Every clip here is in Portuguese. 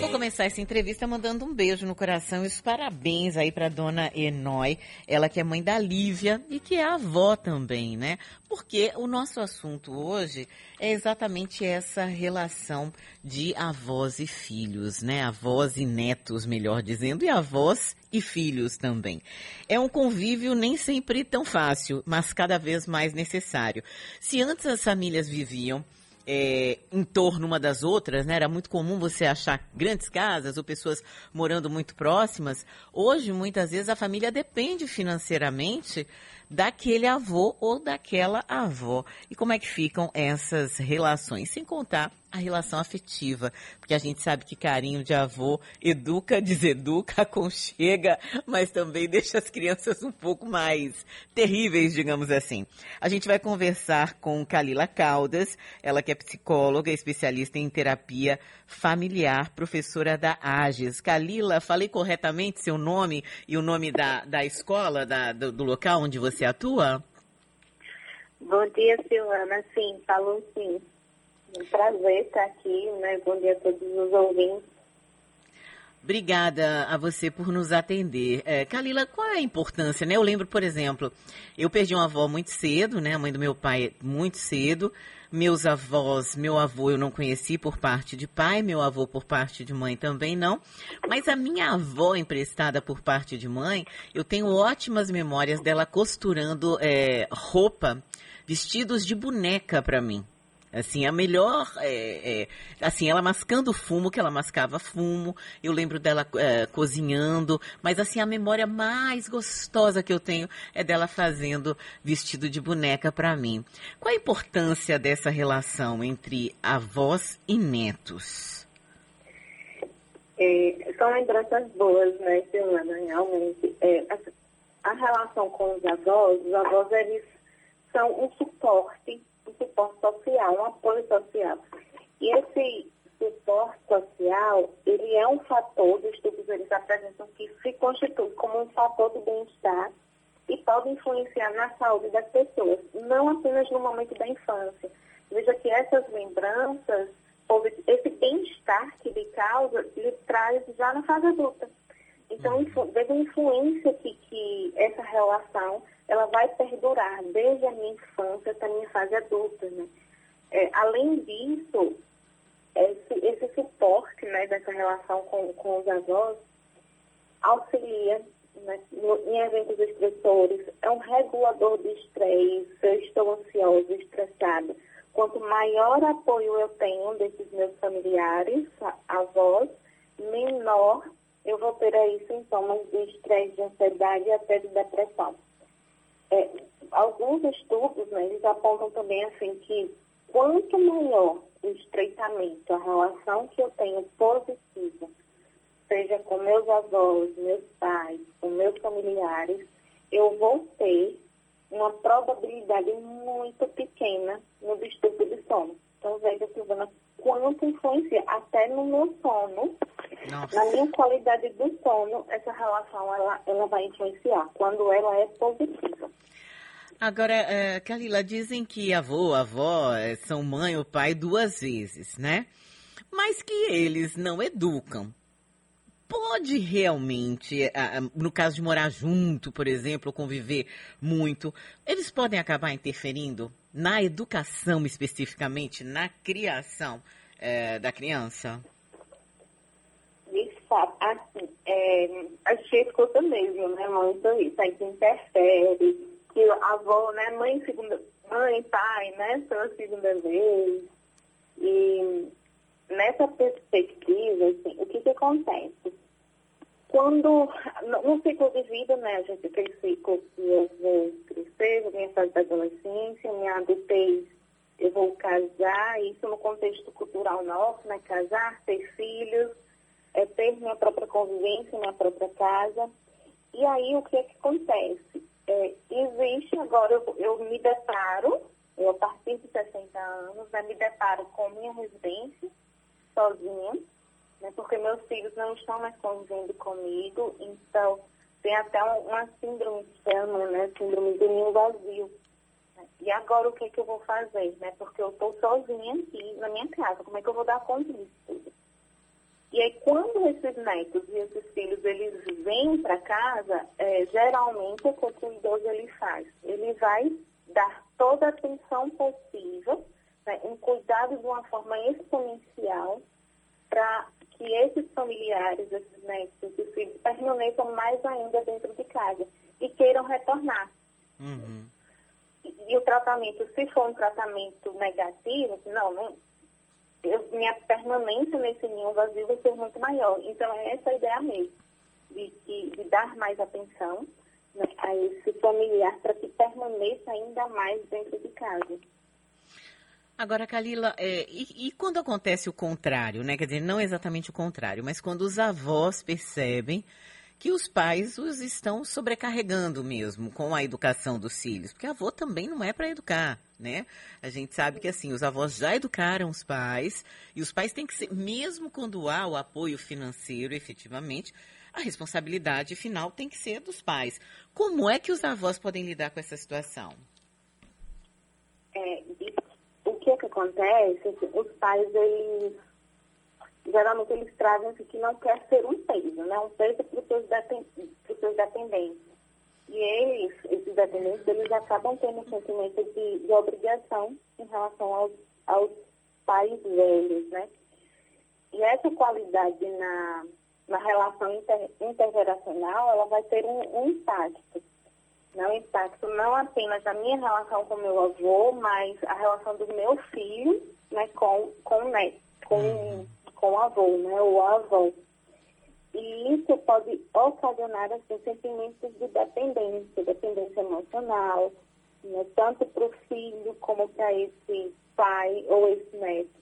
Vou começar essa entrevista mandando um beijo no coração e os parabéns aí para dona Enói, ela que é mãe da Lívia e que é avó também, né? Porque o nosso assunto hoje é exatamente essa relação de avós e filhos, né? Avós e netos, melhor dizendo, e avós e filhos também. É um convívio nem sempre tão fácil, mas cada vez mais necessário. Se antes as famílias viviam é, em torno uma das outras, né? Era muito comum você achar grandes casas ou pessoas morando muito próximas. Hoje, muitas vezes, a família depende financeiramente daquele avô ou daquela avó. E como é que ficam essas relações? Sem contar a relação afetiva, porque a gente sabe que carinho de avô educa, deseduca, aconchega, mas também deixa as crianças um pouco mais terríveis, digamos assim. A gente vai conversar com Kalila Caldas, ela que é psicóloga, especialista em terapia familiar, professora da AGES. Kalila, falei corretamente seu nome e o nome da, da escola, da, do, do local onde você atua? Bom dia, Silvana. Sim, falou sim. Um prazer estar aqui, né? Bom dia a todos os ouvintes. Obrigada a você por nos atender. É, Kalila, qual é a importância, né? Eu lembro, por exemplo, eu perdi uma avó muito cedo, né? A mãe do meu pai muito cedo. Meus avós, meu avô eu não conheci por parte de pai, meu avô por parte de mãe também não. Mas a minha avó emprestada por parte de mãe, eu tenho ótimas memórias dela costurando é, roupa, vestidos de boneca para mim. Assim, a melhor, é, é, assim, ela mascando fumo, que ela mascava fumo, eu lembro dela é, cozinhando, mas assim, a memória mais gostosa que eu tenho é dela fazendo vestido de boneca para mim. Qual a importância dessa relação entre avós e netos? É, são lembranças boas, né, Silvana, realmente. É, a, relação com os avós, os avós, eles são um suporte um suporte social, um apoio social. E esse suporte social, ele é um fator, os estudos eles apresentam que se constitui como um fator de bem-estar e pode influenciar na saúde das pessoas, não apenas no momento da infância. Veja que essas lembranças, esse bem-estar que lhe causa, lhe traz já na fase adulta. Então, uhum. veja a influência que, que essa relação ela vai perdurar desde a minha infância até a minha fase adulta, né? É, além disso, esse, esse suporte né, dessa relação com, com os avós auxilia né, no, em eventos estressores, é um regulador de estresse, se eu estou ansiosa, estressada. Quanto maior apoio eu tenho desses meus familiares, avós, menor eu vou ter aí sintomas de estresse, de ansiedade e até de depressão. Alguns estudos, né, eles apontam também assim que quanto maior o estreitamento, a relação que eu tenho positiva, seja com meus avós, meus pais, com meus familiares, eu vou ter uma probabilidade muito pequena no distúrbio de sono. Então, veja, Silvana, quanto influencia até no meu sono, Nossa. na minha qualidade do sono, essa relação ela, ela vai influenciar, quando ela é positiva. Agora, uh, Kalila, dizem que avô, avó eh, são mãe ou pai duas vezes, né? Mas que eles não educam. Pode realmente, no caso de morar junto, por exemplo, conviver muito, eles podem acabar interferindo na educação especificamente, na criação é, da criança? Assim, é, a gente escuta mesmo, né, muito isso, aí que interfere, que a avó, né, mãe, segunda, mãe, pai, né, a segunda vez, e nessa perspectiva, assim, o que que acontece? Quando, no ciclo de vida, né, a gente tem ciclo que eu vou crescer, minha fase da adolescência, minha adultez, eu vou casar, isso no contexto cultural nosso, né, casar, ter filhos, é ter minha própria convivência, minha própria casa. E aí, o que é que acontece? É, existe agora, eu, eu me deparo, eu a partir de 60 anos, né, me deparo com minha residência, sozinha, né, porque meus filhos não estão mais convivendo comigo, então tem até uma síndrome que chama, né, síndrome do ninho vazio. E agora o que, é que eu vou fazer, né? Porque eu estou sozinha aqui na minha casa, como é que eu vou dar conta disso? E aí, quando esses netos e esses filhos, eles vêm para casa, é, geralmente o que o idoso ele faz? Ele vai dar toda a atenção possível, né, um cuidado de uma forma exponencial para que esses familiares, esses netos, esses filhos permaneçam mais ainda dentro de casa e queiram retornar. Uhum. E, e, o tratamento, se for um tratamento negativo, não, não eu, minha permanência nesse ninho vazio vai ser muito maior. Então, é essa a ideia mesmo, de, de, de dar mais atenção né, a esse familiar para que permaneça ainda mais dentro de casa. Agora, Kalila, é, e, e, quando acontece o contrário, né? Quer dizer, não exatamente o contrário, mas quando os avós percebem que os pais os estão sobrecarregando mesmo com a educação dos filhos, porque avô também não é para educar, né? A gente sabe que assim, os avós já educaram os pais e os pais têm que ser, mesmo quando há o apoio financeiro, efetivamente, a responsabilidade final tem que ser dos pais. Como é que os avós podem lidar com essa situação? É, o que, é que acontece? Os pais, eles geralmente eles trazem isso que não quer ser um peso, né? Um peso para os seus dependentes. E eles, esses dependentes, eles acabam tendo um sentimento de, de obrigação em relação aos, aos pais velhos, né? E essa qualidade na, na relação inter, intergeracional, ela vai ter um, um impacto. Né? Um impacto não apenas na minha relação com meu avô, mas a relação do meu filho né, com, com o neto, com, uhum com o avô, né, ou a avó. E isso pode ocasionar assim, sentimentos de dependência, dependência emocional, né, tanto para o filho como para esse pai ou esse neto.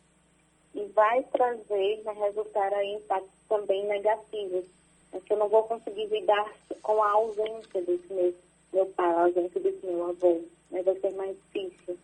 E vai trazer, vai resultar em impactos também negativos. É que eu não vou conseguir lidar com a ausência desse meu, meu pai, a ausência desse meu avô. Né, vai ser mais difícil.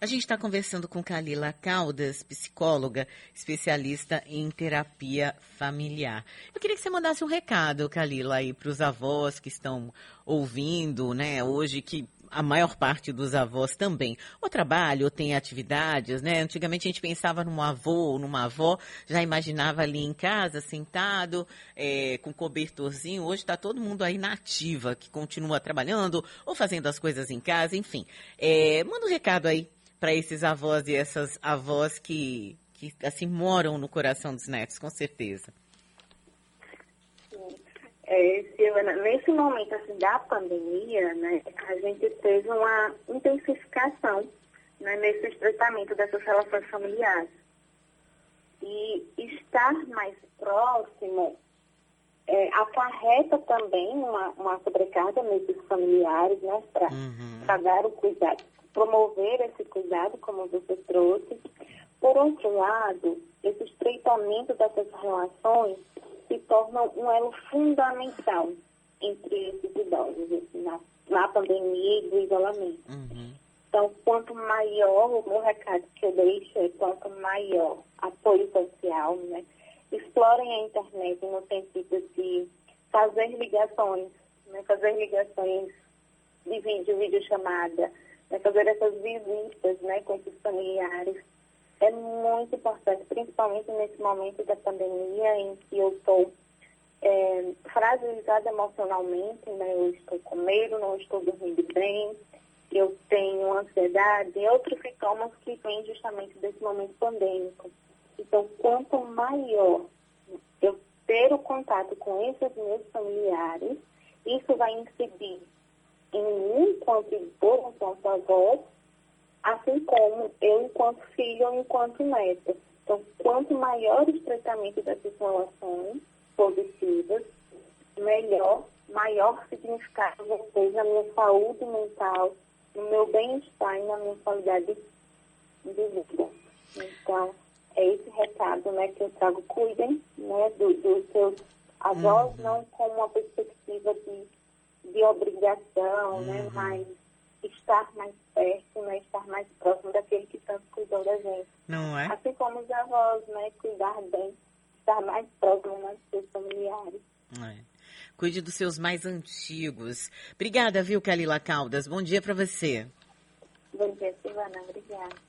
A gente está conversando com Kalila Caldas, psicóloga, especialista em terapia familiar. Eu queria que você mandasse um recado, Kalila, aí para os avós que estão ouvindo, né, hoje que a maior parte dos avós também. O trabalho tem atividades, né? Antigamente a gente pensava num avô ou numa avó, já imaginava ali em casa, sentado, é, com cobertorzinho. Hoje está todo mundo aí na ativa, que continua trabalhando ou fazendo as coisas em casa, enfim. É, manda um recado aí para esses avós e essas avós que, que assim moram no coração dos netos, com certeza. É, Silvana, nesse momento assim, da pandemia, né, a gente teve uma intensificação né, nesse estreitamento dessas relações familiares. E estar mais próximo é, acarreta também uma, uma sobrecarga nesses familiares, né, para uhum. dar o cuidado promover esse cuidado, como você trouxe. Por outro lado, esse estreitamento dessas relações se torna um elo fundamental entre esses idosos assim, na, na pandemia e do isolamento. Uhum. Então, quanto maior o meu recado que eu deixo é quanto maior apoio social, né? Explorem a internet no sentido fazer ligações, né? fazer ligações de vídeo, videochamada, né, fazer essas visitas né, com esses familiares é muito importante, principalmente nesse momento da pandemia em que eu estou é, fragilizada emocionalmente, né, eu estou com medo, não estou dormindo bem, eu tenho ansiedade e outros sintomas que vêm justamente desse momento pandêmico. Então, quanto maior ter o contato com esses meus familiares, isso vai incidir em mim enquanto idoso, enquanto avó, assim como eu enquanto filho ou enquanto neto. Então, quanto maior o estreitamento dessas relações positivas, melhor, maior significado vai ter na minha saúde mental, no meu bem-estar e na minha qualidade de vida. Então, é esse recado né, que eu trago. Cuidem né, dos do seus avós, uhum. não com uma perspectiva de de obrigação, né? uhum. né? Mas estar mais perto, né? Estar mais próximo daquele que tanto cuidou da gente. Não é? Assim como os avós, né? Cuidar bem, estar mais próximo né, dos seus familiares. É. Cuide dos seus mais antigos. Obrigada, viu, Kalila Caldas? Bom dia para você. Bom dia, Silvana. Obrigada.